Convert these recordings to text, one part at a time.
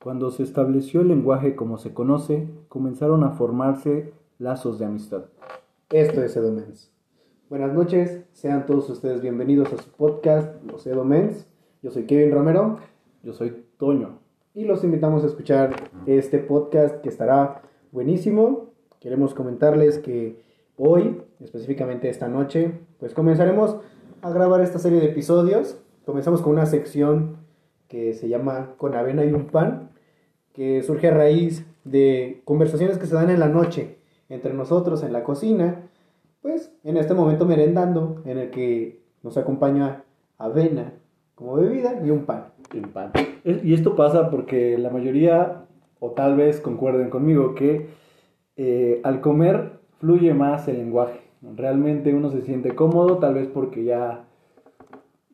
Cuando se estableció el lenguaje como se conoce, comenzaron a formarse lazos de amistad. Esto es Edomens. Buenas noches, sean todos ustedes bienvenidos a su podcast, Los Edomens. Yo soy Kevin Romero. Yo soy Toño. Y los invitamos a escuchar este podcast que estará buenísimo. Queremos comentarles que hoy, específicamente esta noche, pues comenzaremos a grabar esta serie de episodios. Comenzamos con una sección que se llama Con avena y un pan, que surge a raíz de conversaciones que se dan en la noche entre nosotros en la cocina, pues en este momento merendando, en el que nos acompaña avena como bebida y un pan. Y esto pasa porque la mayoría, o tal vez concuerden conmigo, que eh, al comer fluye más el lenguaje. Realmente uno se siente cómodo, tal vez porque ya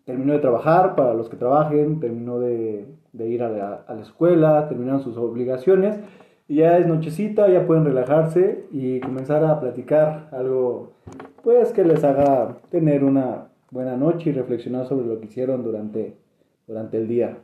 terminó de trabajar, para los que trabajen, terminó de, ir a la, escuela, terminaron sus obligaciones, y ya es nochecita, ya pueden relajarse y comenzar a platicar algo, pues que les haga tener una buena noche y reflexionar sobre lo que hicieron durante, durante el día.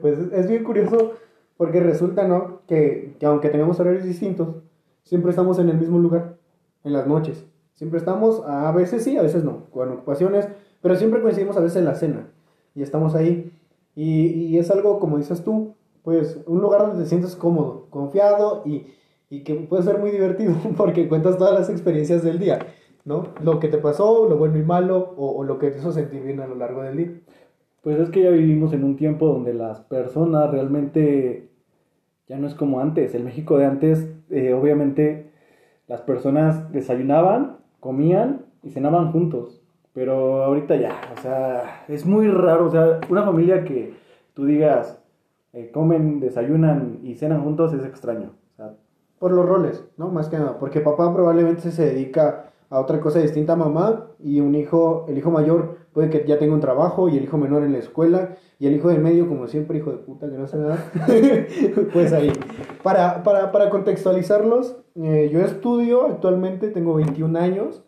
Pues es bien curioso porque resulta, ¿no? Que, que aunque tengamos horarios distintos, siempre estamos en el mismo lugar, en las noches. Siempre estamos, a veces sí, a veces no, con ocupaciones pero siempre coincidimos a veces en la cena y estamos ahí. Y, es algo, como dices tú, pues un lugar donde te sientes cómodo, confiado y, y que puede ser muy divertido porque cuentas todas las experiencias del día, ¿no? Lo que te pasó, lo bueno y malo o, o lo que te hizo sentir bien a lo largo del día. Pues es que ya vivimos en un tiempo donde las personas realmente ya no es como antes. El México de antes, eh, obviamente, las personas desayunaban, comían y cenaban juntos. Pero ahorita ya, o sea, es muy raro, o sea, una familia que tú digas, eh, comen, desayunan y cenan juntos es extraño. O sea, por los roles, ¿no? Más que nada, porque papá probablemente se dedica a otra cosa distinta a mamá y un hijo, el hijo mayor puede que ya tenga un trabajo y el hijo menor en la escuela y el hijo del medio, como siempre, hijo de puta que no hace nada, pues ahí. Para, para, para contextualizarlos, eh, yo estudio actualmente, tengo 21 años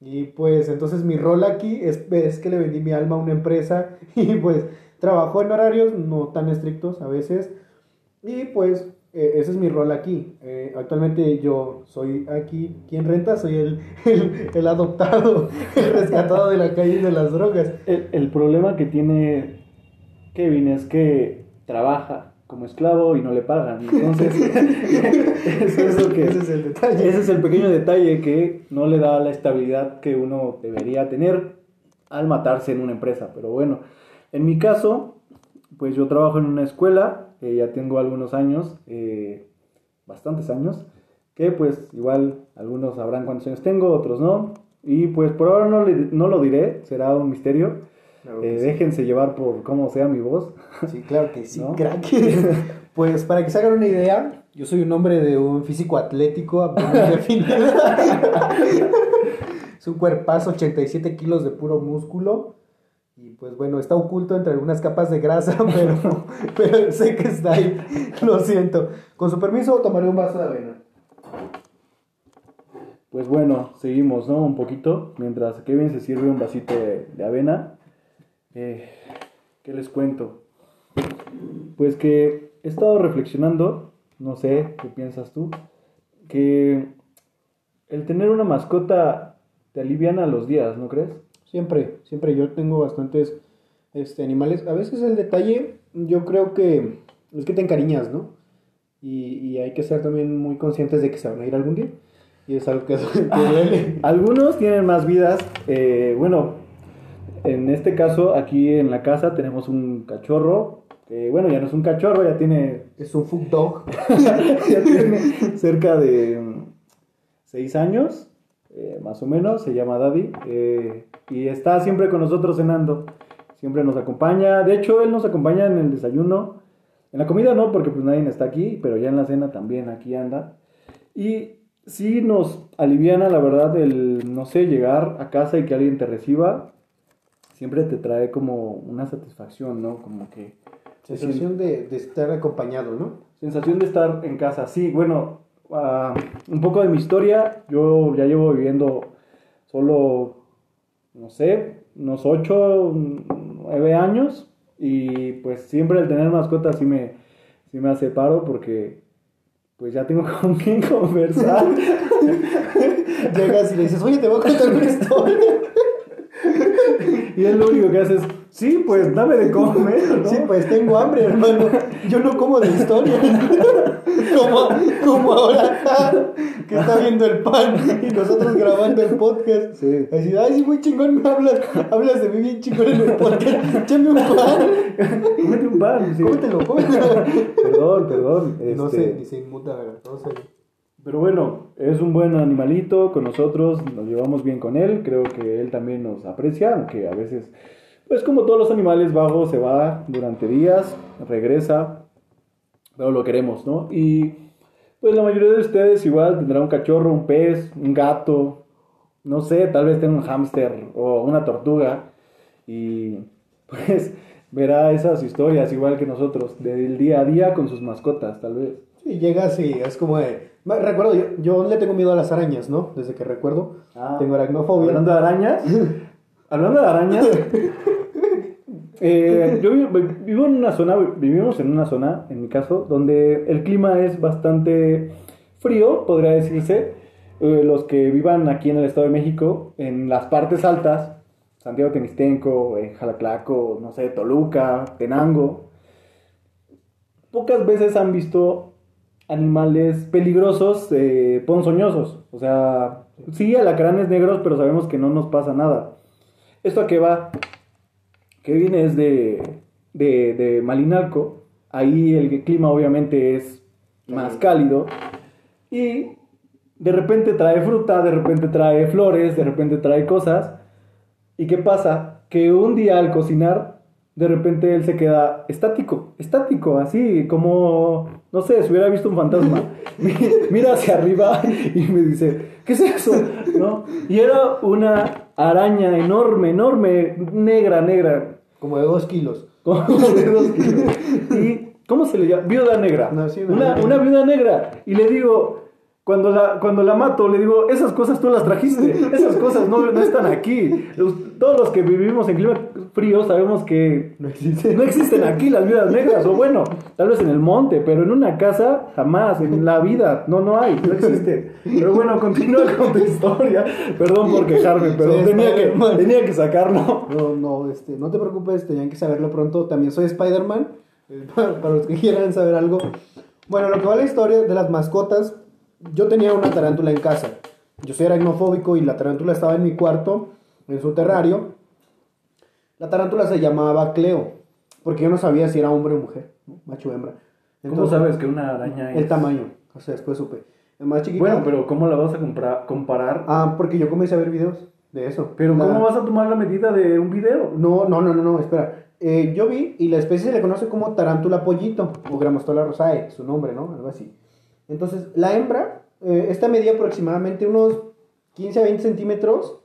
y pues entonces mi rol aquí es, es, que le vendí mi alma a una empresa y pues trabajo en horarios no tan estrictos a veces. Y pues e, ese es mi rol aquí. Eh, actualmente yo soy aquí quien renta, soy el, el, adoptado, el rescatado de la calle de las drogas. El, el problema que tiene Kevin es que trabaja como esclavo y no le pagan. Entonces, eso que, ese es el detalle. Ese es el pequeño detalle que no le da la estabilidad que uno debería tener al matarse en una empresa. Pero bueno, en mi caso, pues yo trabajo en una escuela, eh, ya tengo algunos años, eh, bastantes años, que pues igual algunos sabrán cuántos años tengo, otros no. Y pues por ahora no, no lo diré, será un misterio. Eh, déjense llevar por cómo sea mi voz. Sí, claro que sí, crack. pues para que se hagan una idea, yo soy un hombre de un físico atlético, es un cuerpazo, 87 kilos de puro músculo. Y pues bueno, está oculto entre algunas capas de grasa, pero, pero sé que está ahí. Lo siento. Con su permiso, tomaré un vaso de avena. Pues bueno, seguimos, ¿no? Un poquito. Mientras Kevin se sirve un vasito de avena. Eh, ¿Qué les cuento? Pues que he estado reflexionando, no sé qué piensas tú, que el tener una mascota te aliviana los días, ¿no crees? Siempre, siempre yo tengo bastantes este, animales. A veces el detalle, yo creo que es que te encariñas, ¿no? Y, hay que ser también muy conscientes de que se van a ir algún día. Y es algo que, duele. Algunos tienen más vidas. Eh, bueno, en este caso, aquí en la casa tenemos un cachorro, que bueno, ya no es un cachorro, ya tiene... Es un food dog. ya tiene cerca de mm, seis años, eh, más o menos, se llama Daddy, eh, y está siempre con nosotros cenando, siempre nos acompaña, de hecho él nos acompaña en el desayuno, en la comida no, porque pues nadie está aquí, pero ya en la cena también aquí anda, y sí nos aliviana la verdad el, no sé, llegar a casa y que alguien te reciba, siempre te trae como una satisfacción, ¿no? Como que... Sensación de, de estar acompañado, ¿no? Sensación de estar en casa, sí. Bueno, ah, un poco de mi historia, yo ya llevo viviendo solo, no sé, unos 8, 9 años y pues siempre el tener mascotas sí me, sí me hace paro porque pues ya tengo con quién conversar. Llegas y le dices, oye, te voy a contar una historia. y él lo único que hace es, sí, pues dame de comer. ¿no? Sí, pues tengo hambre, hermano. Yo no como de historia. como, como ahora que está viendo el pan y nosotros grabando el podcast. Sí. Así, ay, sí, muy chingón me hablas. Hablas de mí bien chingón en el podcast. Échame un pan. Cómete un pan. Sí. Cómetelo, cómetelo. perdón, perdón. No este... sé, ni se inmuta, ¿verdad? No sé. Pero bueno, es un buen animalito con nosotros, nos llevamos bien con él, creo que él también nos aprecia, aunque a veces, pues como todos los animales vagos, se va durante días, regresa, pero lo queremos, ¿no? Y pues la mayoría de ustedes igual tendrá un cachorro, un pez, un gato, no sé, tal vez tenga un hámster o una tortuga y pues verá esas historias igual que nosotros, del día a día con sus mascotas, tal vez. Y llega así, es como de... Recuerdo, yo, yo le tengo miedo a las arañas, ¿no? Desde que recuerdo. Ah, tengo aracnofobia. Hablando de arañas. hablando de arañas. eh, yo vivo en una zona, vivimos en una zona, en mi caso, donde el clima es bastante frío, podría decirse. Eh, los que vivan aquí en el Estado de México, en las partes altas, Santiago Temistenco, eh, Jalaclaco, no sé, Toluca, Tenango, pocas veces han visto animales peligrosos, eh, ponzoñosos. O sea, sí, alacranes negros, pero sabemos que no nos pasa nada. ¿Esto a qué va? Que viene es de, de, de Malinalco. Ahí el clima obviamente es más cálido. Y de repente trae fruta, de repente trae flores, de repente trae cosas. ¿Y qué pasa? Que un día al cocinar de repente él se queda estático, estático, así como, no sé, si hubiera visto un fantasma. Mira hacia arriba y me dice, ¿qué es eso? ¿No? Y era una araña enorme, enorme, negra, negra. Como de dos kilos. Como de dos kilos. ¿Y cómo se le llama? Viuda negra. una, una viuda negra. Y le digo, cuando la, cuando la mato, le digo, esas cosas tú las trajiste, esas cosas no, no están aquí. Todos los que vivimos en clima frío sabemos que no existen. no existen aquí las vidas negras, o bueno, tal vez en el monte, pero en una casa jamás, en la vida, no, no hay, no existe. Pero bueno, continúa con tu historia. Perdón por quejarme, pero tenía, que, tenía que sacarlo. No, no, este, no te preocupes, tenían que saberlo pronto. También soy Spider-Man, eh, para, para los que quieran saber algo. Bueno, lo que va la historia de las mascotas yo tenía una tarántula en casa. Yo soy aracnofóbico y la tarántula estaba en mi cuarto, en su terrario. La tarántula se llamaba Cleo, porque yo no sabía si era hombre o mujer, macho o hembra. ¿Cómo sabes que una araña es? El tamaño, o sea, después supe. más chiquita. Bueno, pero ¿cómo la vas a comparar? Ah, porque yo comencé a ver videos de eso. Pero ¿cómo vas a tomar la medida de un video? No, no, no, no, no espera. Eh, yo vi y la especie se le conoce como tarántula pollito, o Gramostola rosae, su nombre, ¿no? Algo así. Entonces, la hembra, eh, esta medía aproximadamente unos 15 a 20 centímetros,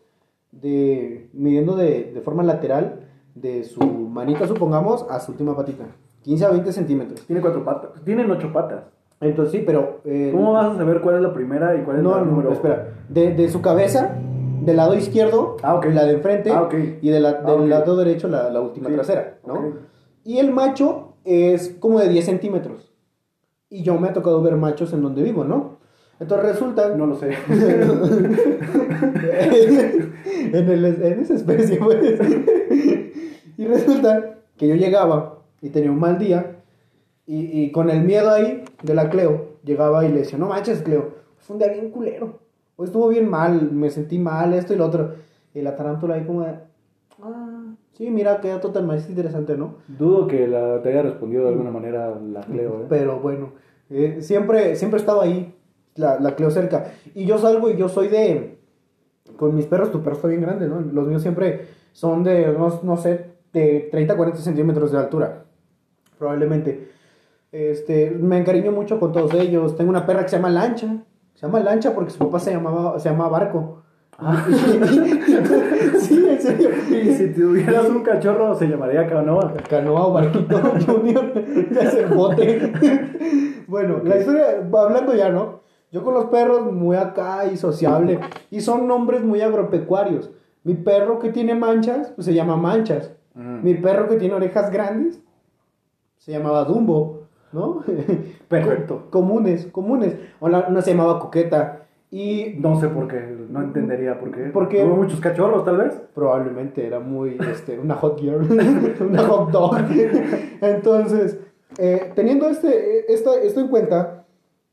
de, midiendo de, forma lateral de su manita, supongamos, a su última patita. 15 a 20 centímetros. Tiene cuatro patas. Tienen ocho patas. Entonces sí, pero... Eh, ¿Cómo vas a saber cuál es la primera y cuál es la número? No, espera. De, su cabeza, del lado izquierdo, ah, la de enfrente, ah, y de la, del ah, lado derecho, la, última trasera, ¿no? Y el macho es como de 10 centímetros. Y yo me ha tocado ver machos en donde vivo, ¿no? Entonces resulta... No lo sé. en, en esa especie, pues. y resulta que yo llegaba y tenía un mal día y, y, con el miedo ahí de la Cleo, llegaba y le decía, no manches, Cleo, fue un día bien culero. Hoy estuvo bien mal, me sentí mal, esto y lo otro. Y la tarántula ahí como de, ah, sí, mira, qué dato tan más interesante, ¿no? Dudo que la, te haya respondido de alguna manera la Cleo, ¿eh? Pero bueno, eh, siempre, siempre he estado ahí, la, la Cleo cerca. Y yo salgo y yo soy de. Con mis perros, tu perro está bien grande, ¿no? Los míos siempre son de, no, no sé, de 30, 40 centímetros de altura. Probablemente. Este, me encariño mucho con todos ellos. Tengo una perra que se llama Lancha. Se llama Lancha porque su papá se llamaba, se llamaba Barco. Ah. sí, en serio. Y si tuvieras un cachorro, se llamaría Canoa. Canoa o Barquito Junior. ya se bote. bueno, la historia, hablando ya, ¿no? Yo con los perros muy acá y sociable. Y son nombres muy agropecuarios. Mi perro que tiene manchas, pues se llama Manchas. Mm. Mi perro que tiene orejas grandes, se llamaba Dumbo. ¿no? Perfecto. comunes, comunes. Una, una se llamaba Coqueta. Y No sé por qué, no entendería por qué. ¿Por qué? ¿Hubo muchos cachorros, tal vez? probablemente era muy, este, una hot girl, una hot dog. Entonces, eh, teniendo este, esta- esto en cuenta,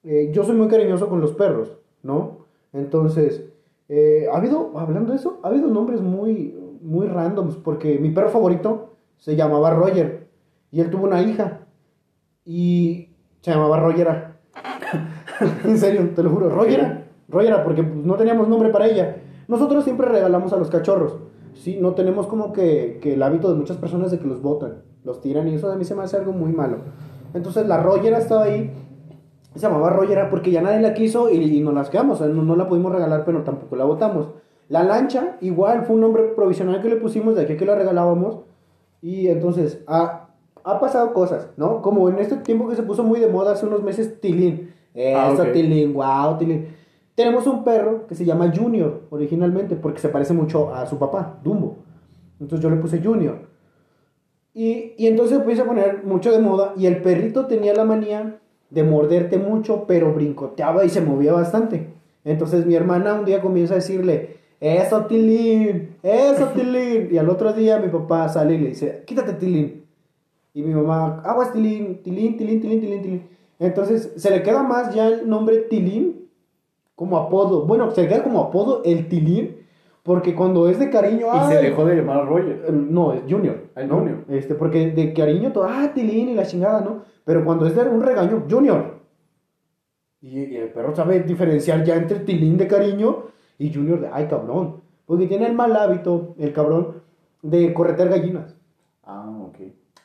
eh, yo soy muy cariñoso con los perros, ¿no? Entonces, eh, ha habido, hablando de eso, ha habido nombres muy, muy randoms, porque mi perro favorito se llamaba Roger, y él tuvo una hija, y se llamaba Rogera. en serio, te lo juro, Rogera. Rogera, porque pues, no teníamos nombre para ella. Nosotros siempre regalamos a los cachorros. Sí, no tenemos como que, que el hábito de muchas personas de que los botan, los tiran, y eso a mí se me hace algo muy malo. Entonces la Rogera estaba ahí, se llamaba Rogera porque ya nadie la quiso y, y nos las quedamos, o sea, no, no la pudimos regalar, pero tampoco la botamos. La lancha, igual, fue un nombre provisional que le pusimos de aquí que la regalábamos. Y entonces, ha, ha pasado cosas, ¿no? Como en este tiempo que se puso muy de moda hace unos meses, Tilín. Ah, Eso, ok. Tilín, wow, Tilín. Tenemos un perro que se llama Junior originalmente porque se parece mucho a su papá, Dumbo. Entonces yo le puse Junior. Y, y entonces empieza a poner mucho de moda y el perrito tenía la manía de morderte mucho, pero brincoteaba y se movía bastante. Entonces mi hermana un día comienza a decirle, eso Tilín, eso Tilín. Y al otro día mi papá sale y le dice, quítate Tilín. Y mi mamá, aguas Tilín, Tilín, Tilín, Tilín, Tilín, Tilín. Entonces se le queda más ya el nombre Tilín como apodo. Bueno, se queda como apodo el Tilín, porque cuando es de cariño... Y se dejó de llamar Roger. eh, No, es Junior. ¿no? Junior. Este, porque de cariño todo, ah, Tilín y la chingada, ¿no? Pero cuando es de un regaño, Junior. Y, y el perro sabe diferenciar ya entre Tilín de cariño y Junior de, ay, cabrón. Porque tiene el mal hábito, el cabrón, de corretear gallinas. Ah, ok.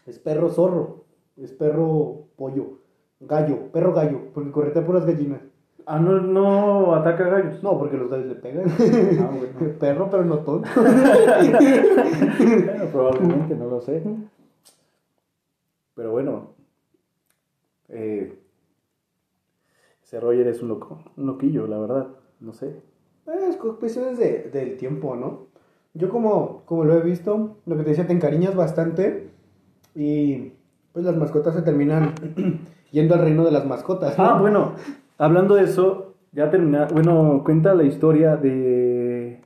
Es perro zorro, es perro pollo, gallo, perro gallo, porque corretea puras gallinas. Ah, no, no ataca gallos. No, porque los gallos le pegan. Ah, bueno. perro, pero no tonto. Bueno, probablemente, no lo sé. Pero bueno. Eh, ese Roger es un loco, un loquillo, la verdad. No sé. Es cuestiones de, del tiempo, ¿no? Yo como, como lo he visto, lo que te decía, te encariñas bastante y pues las mascotas se terminan yendo al reino de las mascotas. ¿no? Ah, bueno, hablando de eso, ya termina. Bueno, cuenta la historia de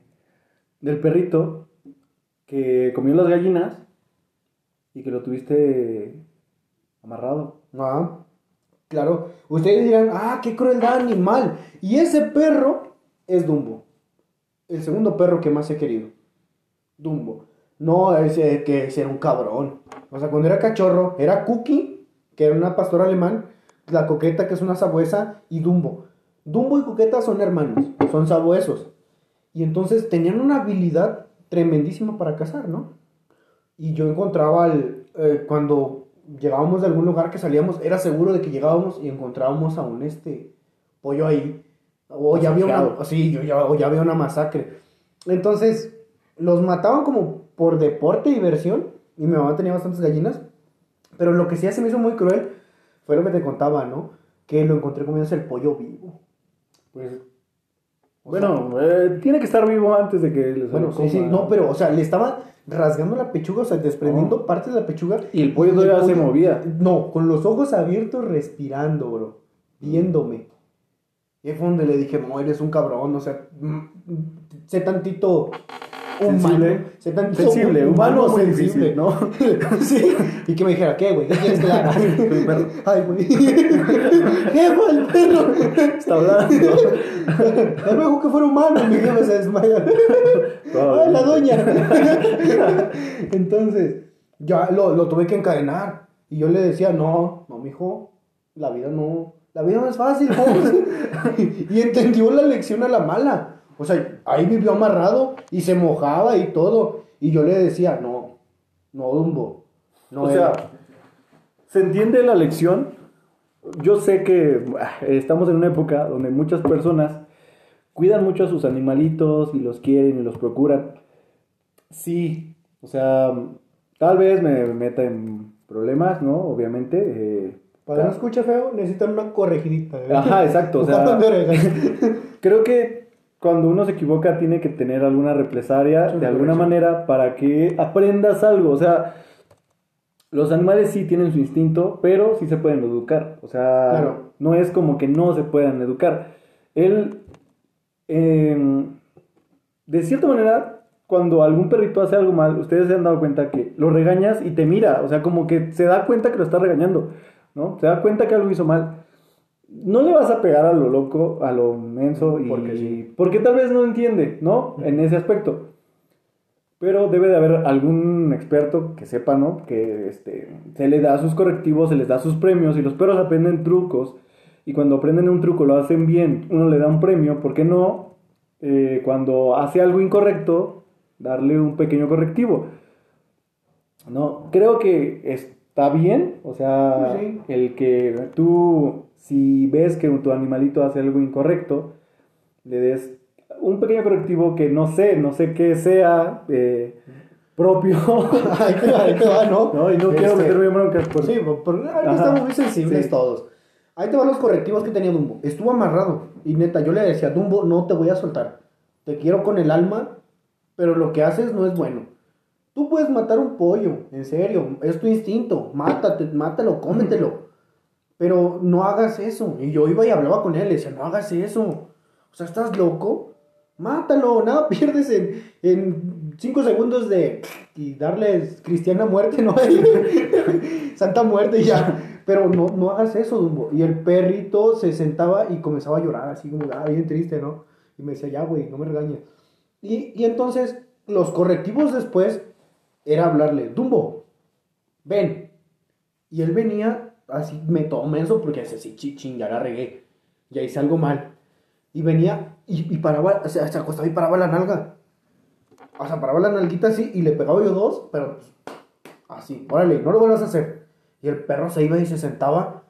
del perrito que comió las gallinas y que lo tuviste amarrado. Ah, claro. Ustedes dirán, ah, qué crueldad animal. Y ese perro es Dumbo. El segundo perro que más he querido. Dumbo. No, ese que era un cabrón. O sea, cuando era cachorro, era Cookie, que era una pastora alemán, la coqueta, que es una sabuesa, y Dumbo. Dumbo y coqueta son hermanos, son sabuesos. Y entonces tenían una habilidad tremendísima para cazar, ¿no? Y yo encontraba al, eh, cuando llegábamos de algún lugar que salíamos, era seguro de que llegábamos y encontrábamos a un este pollo ahí. O ya había una, sí, yo ya, o ya había una masacre. Entonces, los mataban como por deporte y diversión. Y mi mamá tenía bastantes gallinas. Pero lo que sí se me hizo muy cruel fue lo que te contaba, ¿no? Que lo encontré comiéndose el pollo vivo. Pues. Bueno, eh, tiene que estar vivo antes de que les Bueno, sí, sí, no, pero, o sea, le estaba rasgando la pechuga, o sea, desprendiendo Oh. partes de la pechuga. Y el pollo todavía se movía. No, con los ojos abiertos, respirando, bro. Viéndome. Y ahí fue donde le dije, no, eres un cabrón, o sea, mm, sé tantito humano. Sensible. Tantito Sensible, humano difícil, ¿no? sí. Y que me dijera, ¿qué, güey? ¿Qué quieres que le haga? El perro. Ay, güey. ¿Qué fue el perro? Está hablando. Me dijo que fuera humano, mi jefe se desmaya. ¡Ay, la doña! Entonces, ya lo, lo tuve que encadenar. Y yo le decía, no, no, mijo, la vida no, la vida no es fácil, joven". y entendió la lección a la mala. O sea, ahí vivió amarrado y se mojaba y todo. Y yo le decía, no, no, Dumbo. No o era". sea, se entiende la lección. Yo sé que ah, estamos en una época donde muchas personas cuidan mucho a sus animalitos y los quieren y los procuran. Sí, o sea, tal vez me meta en problemas, ¿no? Obviamente. eh, Para no escuche feo, necesitan una corregidita. ¿eh? Ajá, exacto, o sea-. Creo que cuando uno se equivoca tiene que tener alguna represalia de alguna manera para que aprendas algo. O sea, los animales sí tienen su instinto, pero sí se pueden educar. O sea, no es como que no se puedan educar. Él, em, de cierta manera, cuando algún perrito hace algo mal, ustedes se han dado cuenta que lo regañas y te mira. O sea, como que se da cuenta que lo está regañando, ¿no? Se da cuenta que algo hizo mal. No le vas a pegar a lo loco, a lo menso, y, porque, porque tal vez no entiende, ¿no? En ese aspecto. Pero debe de haber algún experto que sepa, ¿no? Que este, se le da sus correctivos, se les da sus premios y los perros aprenden trucos. Y cuando aprenden un truco lo hacen bien, uno le da un premio. ¿Por qué no? Eh, cuando hace algo incorrecto, darle un pequeño correctivo. No, creo que está bien, o sea, el que tú, si ves que tu animalito hace algo incorrecto, le des un pequeño correctivo que no sé, no sé qué sea eh, propio. ahí te va, ¿no? ¿no? Y no quiero este, meterme en broncas. Por... Sí, porque estamos muy sensibles todos. Ahí te van los correctivos que tenía Dumbo. Estuvo amarrado. Y neta, yo le decía, Dumbo, no te voy a soltar. Te quiero con el alma, pero lo que haces no es bueno. Tú puedes matar un pollo, en serio, es tu instinto. Mátate, mátalo, cómetelo. Pero no hagas eso. Y yo iba y hablaba con él, le decía, no hagas eso. O sea, ¿estás loco? mátalo, nada pierdes en, en cinco segundos de y darles cristiana muerte, ¿no? Santa muerte y ya. Pero no, no hagas eso, Dumbo. Y el perrito se sentaba y comenzaba a llorar, así como, ah, bien triste, ¿no? Y me decía, ya, güey, no me regañes. Y, y entonces, los correctivos después era hablarle, Dumbo, ven. Y él venía así, me tomé eso porque así, ching, ya la regué. Ya hice algo mal. Y venía y, y paraba, o sea, se acostaba y paraba la nalga. O sea, paraba la nalguita así y le pegaba yo dos, pero pues, así, órale, no lo vuelvas a hacer. Y el perro se iba y se sentaba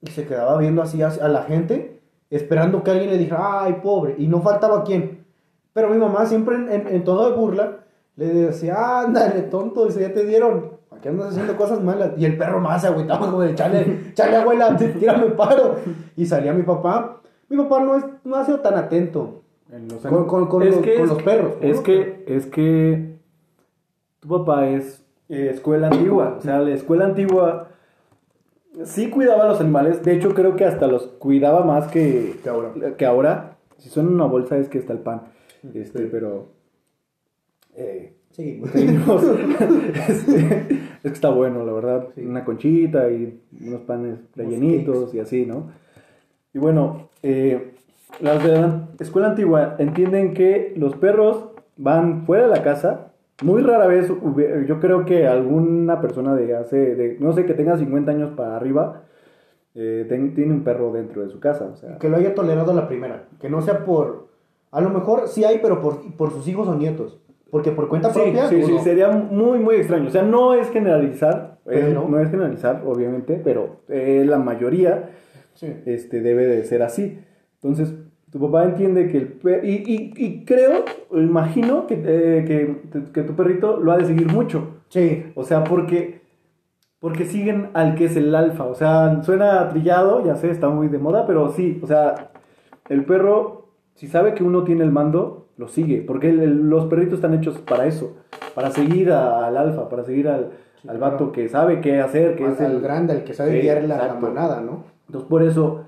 y se quedaba viendo así a, la gente, esperando que alguien le dijera, ay, pobre. Y no faltaba quien. Pero mi mamá siempre en, en, todo de burla le decía, ándale, tonto, eso ya te dieron. Aquí andas haciendo cosas malas. Y el perro más se agüitaba como de, chale, chale, abuela, tírame paro. Y salía mi papá mi papá no, es, no ha sido tan atento con, con, los, perros. Es que, es que tu papá es eh, escuela antigua. O sea, la escuela antigua sí cuidaba a los animales. De hecho, creo que hasta los cuidaba más que, que ahora. Si son una bolsa es que está el pan. Este, pero... Eh, sí. Este, es que está bueno, la verdad. Una conchita y unos panes rellenitos y así, ¿no? Y bueno, eh, las de la escuela antigua entienden que los perros van fuera de la casa. Muy rara vez, yo creo que alguna persona de hace, de, no sé, que tenga 50 años para arriba, eh, tiene un perro dentro de su casa. O sea. Que lo haya tolerado la primera. Que no sea por. A lo mejor sí hay, pero por, por sus hijos o nietos. Porque por cuenta propia. Sí, sí, sería muy, muy extraño. O sea, no es generalizar. no es generalizar, obviamente, pero eh, la mayoría este, debe de ser así. Entonces, tu papá entiende que el y, y, y, creo, imagino que, eh, que, que, tu perrito lo ha de seguir mucho. Sí. O sea, porque, porque siguen al que es el alfa. O sea, suena trillado, ya sé, está muy de moda, pero sí, o sea, el perro, si sabe que uno tiene el mando, lo sigue. Porque los perritos están hechos para eso, para seguir al alfa, para seguir al, al vato que sabe qué hacer, que es el grande, el que sabe guiar la manada, ¿no? Entonces por eso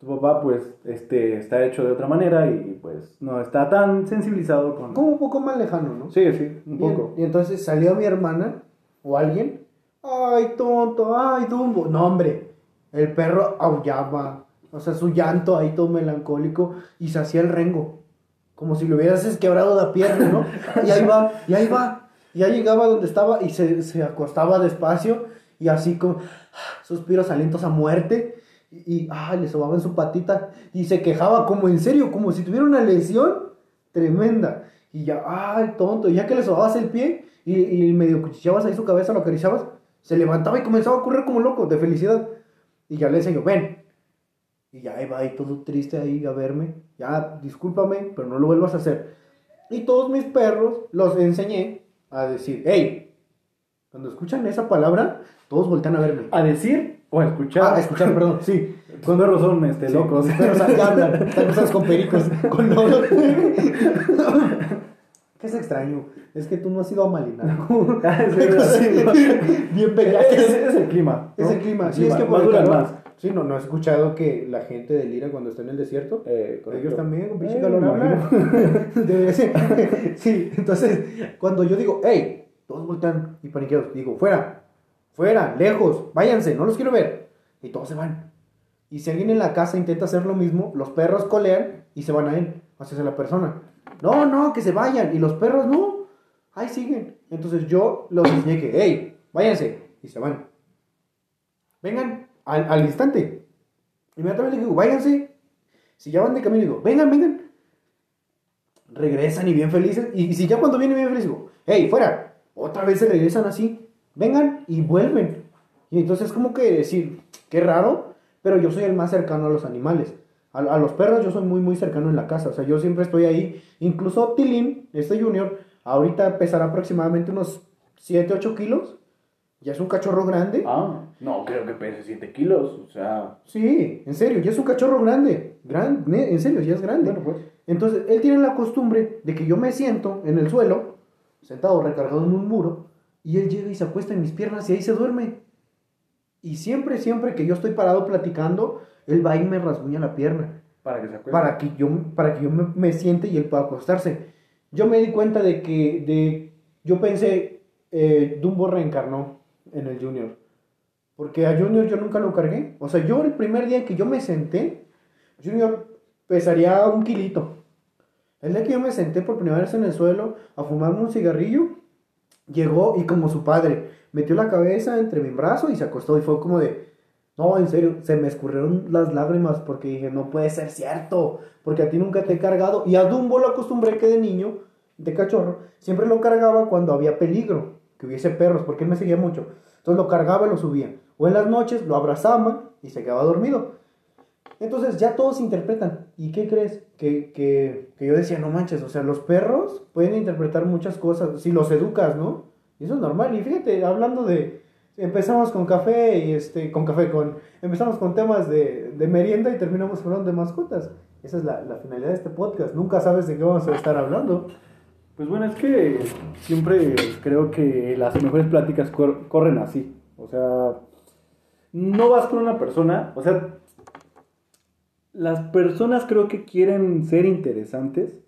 tu papá pues este, está hecho de otra manera y pues no está tan sensibilizado con... Como un poco más lejano, ¿no? Sí, sí, un poco. Y entonces salió mi hermana o alguien, ay tonto, ay Dumbo. No, hombre, el perro aullaba, o sea, su llanto ahí todo melancólico y se hacía el rengo. Como si lo hubieras quebrado la pierna, ¿no? Y ahí va, y ahí va. Y ahí llegaba donde estaba y se, se acostaba despacio y así con suspiros, alientos a muerte y, ah, le sobaban su patita y se quejaba como en serio, como si tuviera una lesión tremenda. Y ya, ay, tonto, y ya que le sobabas el pie y, y medio cuchillabas ahí su cabeza, lo acariciabas, se levantaba y comenzaba a correr como loco, de felicidad. Y ya le decía yo, ven. Y ya iba ahí todo triste ahí a verme. Ya, discúlpame, pero no lo vuelvas a hacer. Y todos mis perros los enseñé a decir, hey, cuando escuchan esa palabra, todos voltean a verme. A decir o a escuchar. Ah, a escuchar, perdón, sí. Con perros son este, locos. Pero o sea, hablan, están con pericos, con lobos. ¿Qué es extraño? Es que tú no has ido a Malinaco. Ah, es. Bien es, pegajes. es el clima. ¿no? Es el clima. El Sí, es que por el calor. más. Sí, no, no has escuchado que la gente delira cuando está en el desierto. Eh. Ellos también, con pinche Eh, calor. Sí, entonces, cuando yo digo, hey, todos voltean y paniqueados, digo, fuera, fuera, lejos, váyanse, no los quiero ver. Y todos se van. Y si alguien en la casa intenta hacer lo mismo, los perros colean y se van a él, hacia la persona. No, no, que se vayan. Y los perros no, ahí siguen. Entonces yo los enseñé que, hey, váyanse. Y se van. Vengan al, al instante. Inmediatamente digo, váyanse. Si ya van de camino, digo, vengan, vengan. Regresan y bien felices. Y si ya cuando vienen bien felices, digo, hey, fuera. Otra vez se regresan así. Vengan y vuelven. Y entonces es como que decir, qué raro, pero yo soy el más cercano a los animales. A, a los perros yo soy muy, muy cercano en la casa. O sea, yo siempre estoy ahí. Incluso Tilín, este junior, ahorita pesará aproximadamente unos 7, 8 kilos. Ya es un cachorro grande. Ah, no creo que pese 7 kilos. O sea. Sí, en serio, ya es un cachorro grande. Grande, en serio, ya es grande. Bueno, pues. Entonces, él tiene la costumbre de que yo me siento en el suelo, sentado recargado en un muro, y él llega y se acuesta en mis piernas y ahí se duerme. Y siempre, siempre que yo estoy parado platicando, él va y me rasguña la pierna Para que se acuerde. para que yo, para que yo me, me siente y él pueda acostarse. Yo me di cuenta de que, de, yo pensé, eh, Dumbo reencarnó en el Junior. Porque a Junior yo nunca lo cargué. O sea, yo el primer día que yo me senté, Junior pesaría un kilito. El día que yo me senté por primera vez en el suelo a fumarme un cigarrillo, llegó y como su padre, metió la cabeza entre mi brazo y se acostó y fue como de, no, en serio, se me escurrieron las lágrimas porque dije, no puede ser cierto, porque a ti nunca te he cargado. Y a Dumbo lo acostumbré que de niño, de cachorro, siempre lo cargaba cuando había peligro, que hubiese perros, porque él me seguía mucho. Entonces lo cargaba y lo subía. O en las noches lo abrazaba y se quedaba dormido. Entonces ya todos interpretan. ¿Y qué crees? Que, que, que yo decía, no manches, o sea, los perros pueden interpretar muchas cosas si los educas, ¿no? Y eso es normal. Y fíjate, hablando de, empezamos con café y este, con café, con, empezamos con temas de, de merienda y terminamos hablando de mascotas. Esa es la, la finalidad de este podcast. Nunca sabes de qué vamos a estar hablando. Pues bueno, es que siempre creo que las mejores pláticas cor- corren así. O sea, no vas con una persona, o sea, las personas creo que quieren ser interesantes.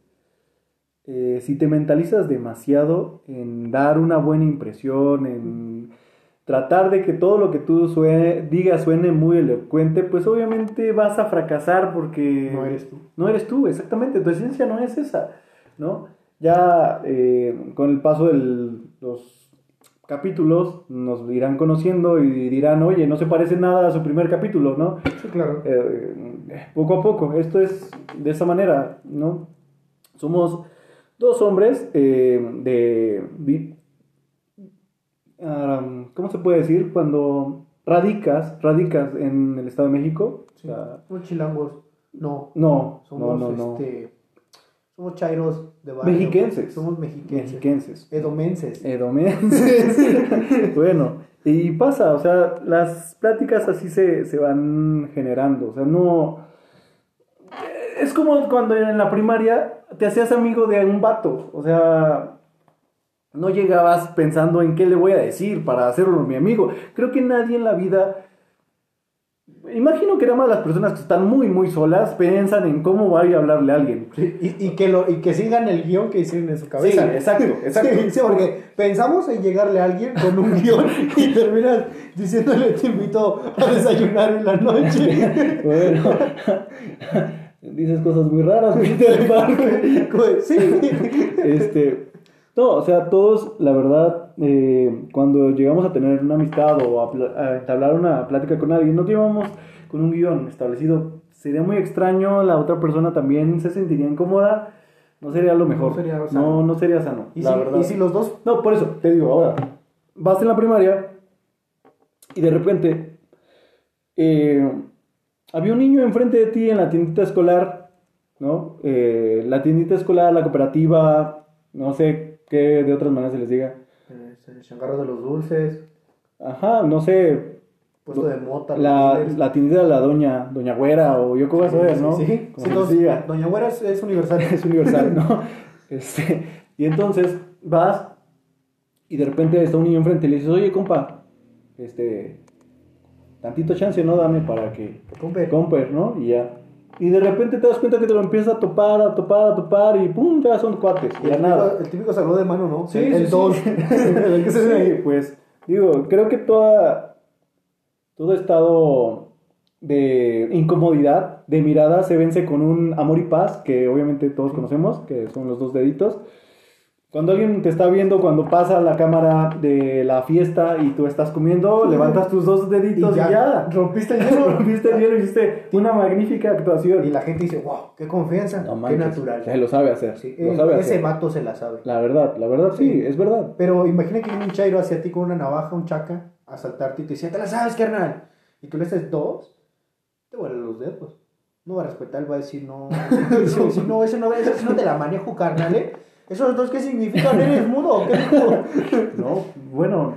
Eh, si te mentalizas demasiado en dar una buena impresión, en tratar de que todo lo que tú sue- digas suene muy elocuente, pues obviamente vas a fracasar porque No eres tú. no eres tú, exactamente, tu esencia no es esa, ¿no? Ya eh, con el paso de los capítulos nos irán conociendo y dirán, oye, no se parece nada a su primer capítulo, ¿no? Sí, claro. Eh, poco a poco, esto es de esa manera, ¿no? Somos dos hombres eh, de... ah, ¿Cómo se puede decir? Cuando radicas, radicas en el Estado de México. o Sí. sea, Somos chilangos. No. no, Somos, no, no, no. este. Somos chairos de barrio. Mexiquenses. Somos mexiquenses. Mexiquenses. Edomenses. Edomenses. bueno, y pasa, o sea, las pláticas así se, se van generando, o sea, no... Es como cuando en la primaria te hacías amigo de un vato, o sea, no llegabas pensando en qué le voy a decir para hacerlo mi amigo. Creo que nadie en la vida... Imagino que nada más las personas que están muy, muy solas piensan en cómo va a ir a hablarle a alguien. Sí, y, y que lo, y que sigan el guion que hicieron en su cabeza. Sí, exacto, exacto. Sí, sí, porque pensamos en llegarle a alguien con un guion y terminas diciéndole te invito a desayunar en la noche. Bueno, dices cosas muy raras, Peter Parker. Pues, sí. Este, no, o sea, todos, la verdad, eh, cuando llegamos a tener una amistad o a, a entablar una plática con alguien, no llevamos con un guion establecido. Sería muy extraño, la otra persona también se sentiría incómoda, no sería lo mejor. No sería sano. No, no sería sano, Y, la si, verdad. y si los dos. No, por eso, te digo, ahora, vas en la primaria y de repente eh, había un niño enfrente de ti en la tiendita escolar, ¿no? Eh, la tiendita escolar, la cooperativa, no sé qué de otras maneras se les diga. Eh, El changarro de los dulces, Ajá, no sé, puesto de mota. la, líderes. la tiendita de la doña, doña Güera o yo cómo ver, ¿no? Sí, sí, se diga. Doña Güera es, es universal. es universal, ¿no? Este, Y entonces vas y de repente está un niño enfrente y le dices, oye, compa, este, tantito chance, ¿no? Dame para que... Comper. Comper, ¿no? Y ya. Y de repente te das cuenta que te lo empieza a topar, a topar, a topar y ¡pum! Ya son cuates. Y Ya el, nada. típico, el típico saludo de mano, ¿no? Sí, el, sí, el sí. dos. El que se ve ahí. Sí, pues digo, creo que toda, todo estado de incomodidad, de mirada, se vence con un amor y paz, que obviamente todos conocemos, que son los dos deditos. Cuando alguien te está viendo, cuando pasa la cámara de la fiesta y tú estás comiendo, levantas tus dos deditos y ya. Rompiste el hielo. Rompiste el hielo y hiciste una magnífica actuación. Y la gente dice, wow, qué confianza, No qué natural. Se lo sabe hacer. Sí, lo eh, sabe ese hacer. vato se la sabe. La verdad, la verdad sí, Sí. es verdad. Pero imagina que viene un chairo hacia ti con una navaja, un chaca, a saltarte y te dice, ¿te la sabes, carnal? Y tú le haces dos, te vuelan los dedos. No va a respetar, va a decir, no, decir, no, eso no, eso no te la manejo, carnal, ¿eh? ¿Esos dos qué significan? ¿Eres mudo o qué? No, bueno,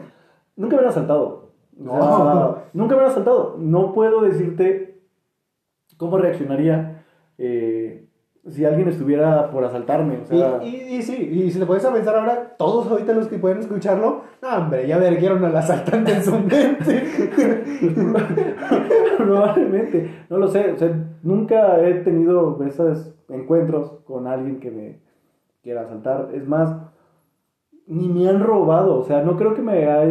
nunca me han asaltado. O sea, No. nunca me han asaltado. No puedo decirte cómo reaccionaría eh, si alguien estuviera por asaltarme. O Y, sea, y, y sí, y si te puedes pensar ahora, todos ahorita los que pueden escucharlo, no, hombre, ya verguieron al asaltante en su mente. probablemente, no lo sé. O sea, nunca he tenido esos encuentros con alguien que me quiera asaltar. Es más, ni me han robado. O sea, no creo que me haya.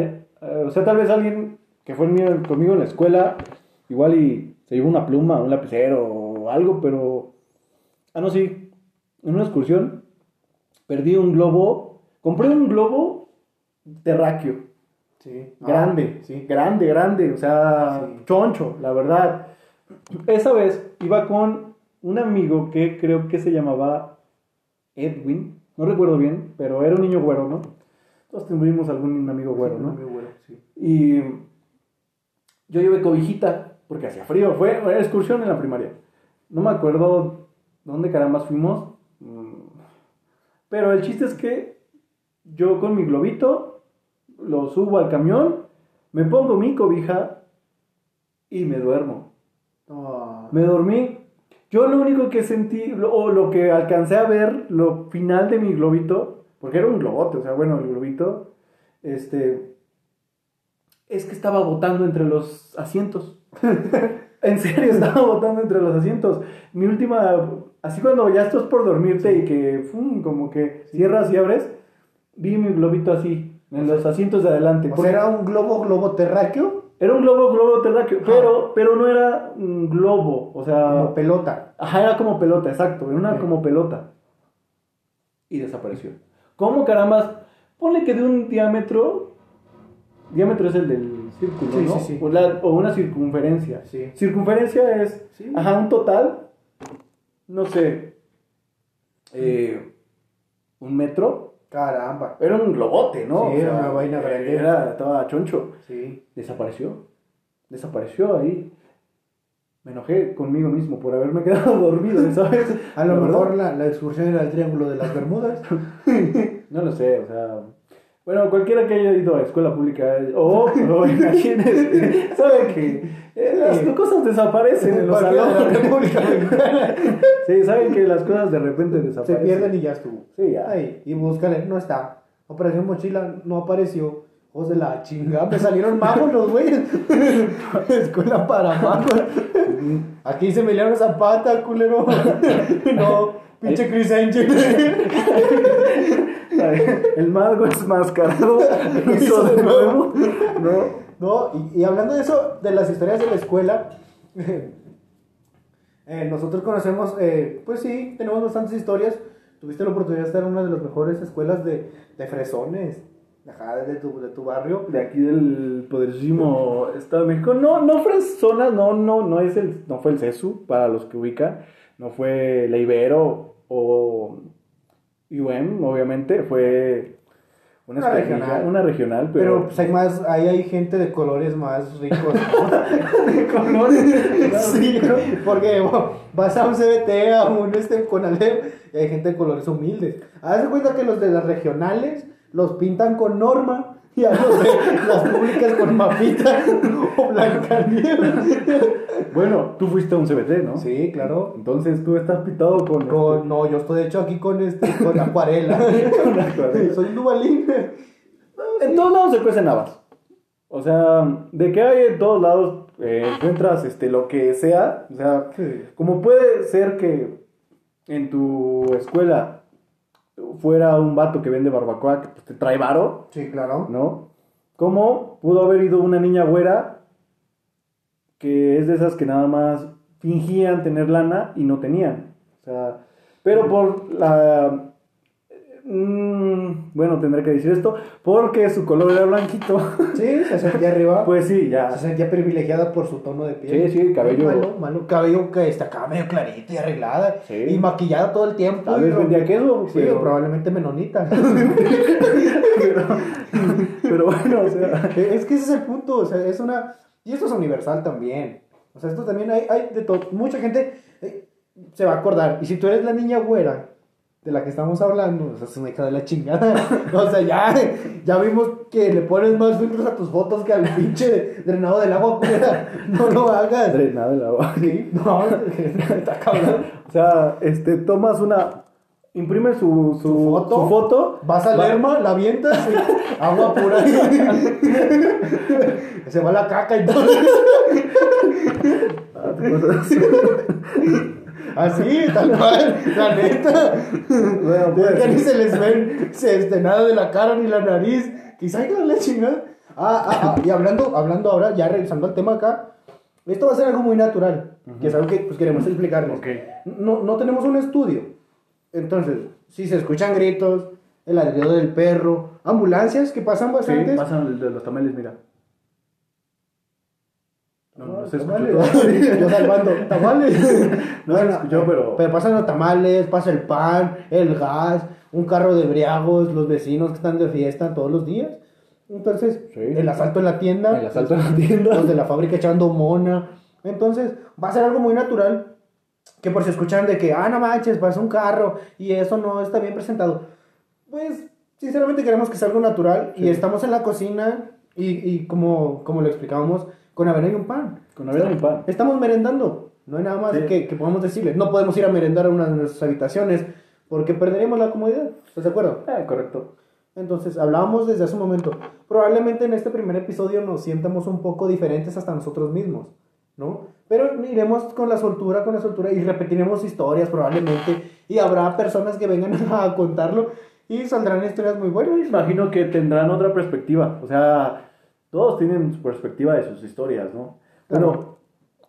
eh, o sea, tal vez alguien que fue conmigo en la escuela, igual y se llevó una pluma, un lapicero o algo, pero. Ah, no, sí. En una excursión perdí un globo. Compré un globo terráqueo. Sí, Grande, sí. grande, grande, o sea, Sí. choncho, la verdad. Esa vez iba con un amigo que creo que se llamaba Edwin, no recuerdo bien, pero era un niño güero, ¿no? Todos tuvimos algún amigo güero, ¿no? Muy bueno, sí. Y yo llevé cobijita, porque hacía frío, fue fue excursión en la primaria. No me acuerdo dónde carambas fuimos, mm, pero el chiste es que yo con mi globito lo subo al camión, me pongo mi cobija y me duermo. Ah, Me dormí. Yo lo único que sentí, o lo que alcancé a ver, lo final de mi globito, porque era un globote, o sea, bueno, el globito, este, es que estaba botando entre los asientos. en serio, estaba botando entre los asientos. Mi última, así cuando ya estás por dormirte y que, fum, como que cierras y abres, vi mi globito así, en los asientos de adelante. o sea, era un globo, globo terráqueo, era un globo, globo terráqueo, Ajá. pero, pero no era un globo, o sea... como pelota. Ajá, era como pelota, exacto, era una como pelota. Y desapareció. ¿Cómo carambas? Ponle que de un diámetro, diámetro es el del círculo, Sí, ¿no? sí, sí. O, la- o una circunferencia. Sí. Circunferencia es, Sí. ajá, un total, no sé, eh, un metro. Caramba. Era un globote, ¿no? Sí, era una vaina grande. Era, estaba choncho. Sí. Desapareció. Desapareció ahí. Me enojé conmigo mismo por haberme quedado dormido, ¿sabes? A lo mejor la, la excursión era el Triángulo de las Bermudas. No lo sé, o sea. Bueno, cualquiera que haya ido a escuela pública eh, o, o imagínese, sabe que eh, las cosas desaparecen en los salones. Sí, saben que las cosas de repente Se desaparecen. pierden y ya estuvo. Sí, ya. Y búscale, no está. Operación Mochila no apareció. Ojos de la chingada, me salieron magos los güeyes. Escuela para magos. Aquí se me liaron zapata, culero. No, pinche Chris Angel. El mago es mascarado. Lo hizo de nuevo. No. No, y, y hablando de eso, de las historias de la escuela, eh, nosotros conocemos, eh, pues sí, tenemos bastantes historias. Tuviste la oportunidad de estar en una de las mejores escuelas de, de fresones, ajá, de tu, de tu barrio. de aquí del poderosísimo Estado de México. No, no fue zona, no, no, no es el, no fue el CESU, para los que ubican. No fue la Ibero o UM, obviamente. Fue una, Una regional. Una regional, Pero pero... pues hay más, ahí hay gente de colores más ricos. ¿no? de colores. sí, porque bueno, vas a un CBT, a un este Conalep, y hay gente de colores humildes. Haz de cuenta que los de las regionales los pintan con norma y a los las públicas con mapita o Blancanieves. Bueno, tú fuiste a un CBT, ¿no? Sí, claro. Entonces tú estás pintado con. Con, este- no, yo estoy de hecho aquí con este, con acuarela. con acuarela. Soy un dubalín. En todos lados se cuecen habas. O sea, de que hay en todos lados eh, encuentras este, lo que sea. O sea, como puede ser que en tu escuela fuera un vato que vende barbacoa que pues, te trae varo, Sí, claro. ¿no? Como pudo haber ido una niña güera que es de esas que nada más fingían tener lana y no tenían. O sea, pero por la... mm, bueno, tendré que decir esto, porque su color era blanquito. Sí, se sentía arriba. Pues sí, ya. se sentía privilegiada por su tono de piel. Sí, sí, cabello- Malo, malo. Cabello que acá medio clarito y arreglada. Sí. Y maquillada todo el tiempo. Vez y- vendía queso, Sí, pero- probablemente menonita. pero, pero bueno, o sea... es que ese es el punto. O sea, es una. Y esto es universal también. O sea, esto también hay, hay de todo. Mucha gente eh, se va a acordar. Y si tú eres la niña güera de la que estamos hablando, o sea, es una hija de la chingada. o sea, ya, ya vimos que le pones más filtros a tus fotos que al pinche drenado del agua. güera. No lo hagas. Nada de la agua. Sí, no, está cabrón. O sea, este, tomas una... Imprime su, su, ¿Su foto? su foto, Vas al Lerma, la avientas, y agua pura. Se va la caca y todo. Ah. Así, tal cual, la neta. Bueno, pues, ni se les ven se, este, nada de la cara ni la nariz. Quizá que la chingada. Ah, ah, ah, y hablando, hablando ahora, ya regresando al tema acá, esto va a ser algo muy natural, que es algo que pues, queremos explicarles. Ok. No, no tenemos un estudio. Entonces, si se escuchan gritos, el ladrido del perro, ambulancias que pasan Sí, bastantes. pasan de los tamales, mira. No, no se escuchó tamales. Yo salvando, tamales. No se escuchó, pero- Pero pasan los tamales, pasa el pan, el gas, un carro de briagos, los vecinos que están de fiesta todos los días. Entonces, Sí. el asalto en la tienda. El asalto en la tienda. Los de la fábrica echando mona. Entonces, va a ser algo muy natural. Que por si escuchan de que, ah, no manches, pasa un carro y eso no está bien presentado. Pues, sinceramente queremos que sea algo natural. Y Sí. estamos en la cocina y, y como, como lo explicábamos, con avena y un pan. Con Navidad y pan. Estamos merendando. No hay nada más Sí. que, que podamos decirles. No podemos ir a merendar a una de nuestras habitaciones porque perderíamos la comodidad. ¿Estás de acuerdo? Eh, correcto. Entonces, hablábamos desde hace un momento. Probablemente en este primer episodio nos sientamos un poco diferentes hasta nosotros mismos, ¿no? Pero iremos con la soltura, con la soltura y repetiremos historias probablemente. Y habrá personas que vengan a contarlo y saldrán historias muy buenas. Imagino que tendrán otra perspectiva. O sea, todos tienen su perspectiva de sus historias, ¿no? Bueno,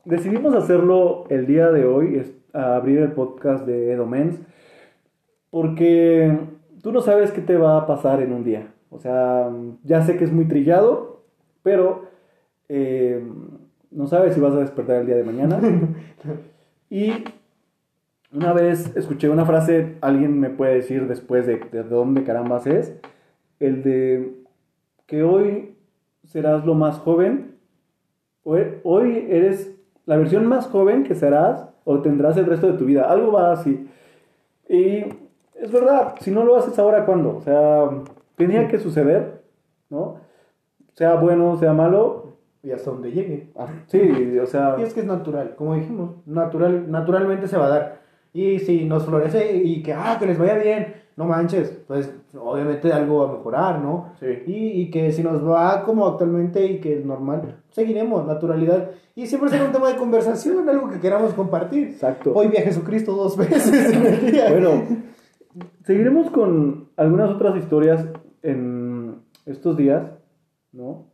decidimos hacerlo el día de hoy, es a abrir el podcast de Edomens, porque tú no sabes qué te va a pasar en un día. O sea, ya sé que es muy trillado, pero eh, no sabes si vas a despertar el día de mañana. y una vez escuché una frase, alguien me puede decir después de, de dónde carambas es, el de que hoy serás lo más joven, hoy, eres la versión más joven que serás o tendrás el resto de tu vida, algo va así. Y es verdad, si no lo haces ahora, ¿cuándo? O sea, tenía que suceder, ¿no? Sea bueno, sea malo. Y hasta donde llegue. ah, Sí, o sea, Y es que es natural, como dijimos, natural, naturalmente se va a dar. Y si nos florece y que, ah, que les vaya bien, no manches, pues obviamente algo va a mejorar, ¿no? Sí. Y, y que si nos va como actualmente y que es normal, seguiremos, naturalidad. Y siempre será un tema de conversación, algo que queramos compartir. exacto. Hoy vi a Jesucristo dos veces en el día. Bueno, seguiremos con algunas otras historias en estos días, ¿no?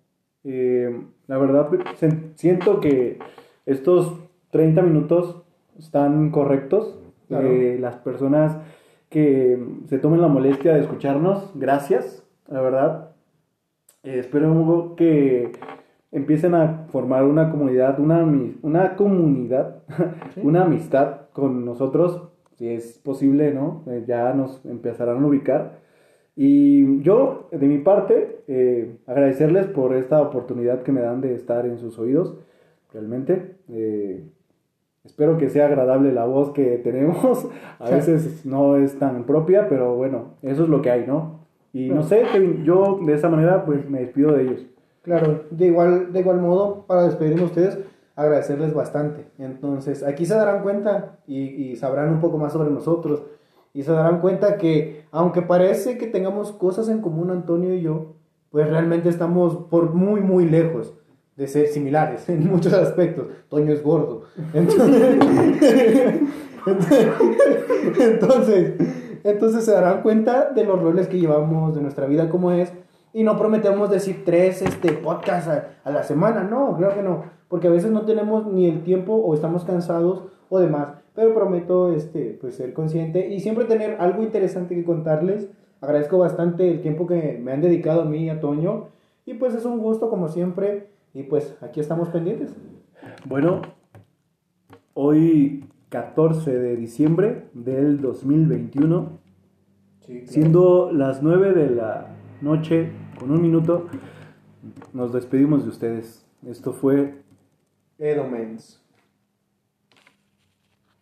Eh, la verdad, se- siento que estos 30 minutos están correctos. Claro. Eh, las personas que se tomen la molestia de escucharnos, gracias, la verdad. Eh, espero que empiecen a formar una comunidad, una, una comunidad, Sí. una amistad con nosotros, si es posible, ¿no? Eh, ya nos empezarán a ubicar. Y yo, de mi parte, eh, agradecerles por esta oportunidad que me dan de estar en sus oídos, realmente. Eh, espero que sea agradable la voz que tenemos. A veces no es tan propia, pero bueno, eso es lo que hay, ¿no? Y no sé, yo de esa manera pues me despido de ellos. Claro, de igual, de igual modo, para despedirme ustedes, agradecerles bastante. Entonces, aquí se darán cuenta y, y, sabrán un poco más sobre nosotros. Y se darán cuenta que, aunque parece que tengamos cosas en común Antonio y yo, pues realmente estamos por muy, muy lejos de ser similares en muchos aspectos. Toño es gordo. Entonces, entonces, entonces, se darán cuenta de los roles que llevamos, de nuestra vida como es. Y no prometemos decir tres este, podcasts a, la semana, no, creo que no. Porque a veces no tenemos ni el tiempo o estamos cansados o demás. Pero prometo este, pues, ser consciente y siempre tener algo interesante que contarles. Agradezco bastante el tiempo que me han dedicado a mí y a Toño. Y pues es un gusto como siempre. Y pues aquí estamos pendientes. Bueno, hoy 14 de diciembre del 2021, siendo las 9 de la noche con un minuto, nos despedimos de ustedes. Esto fue Edomens.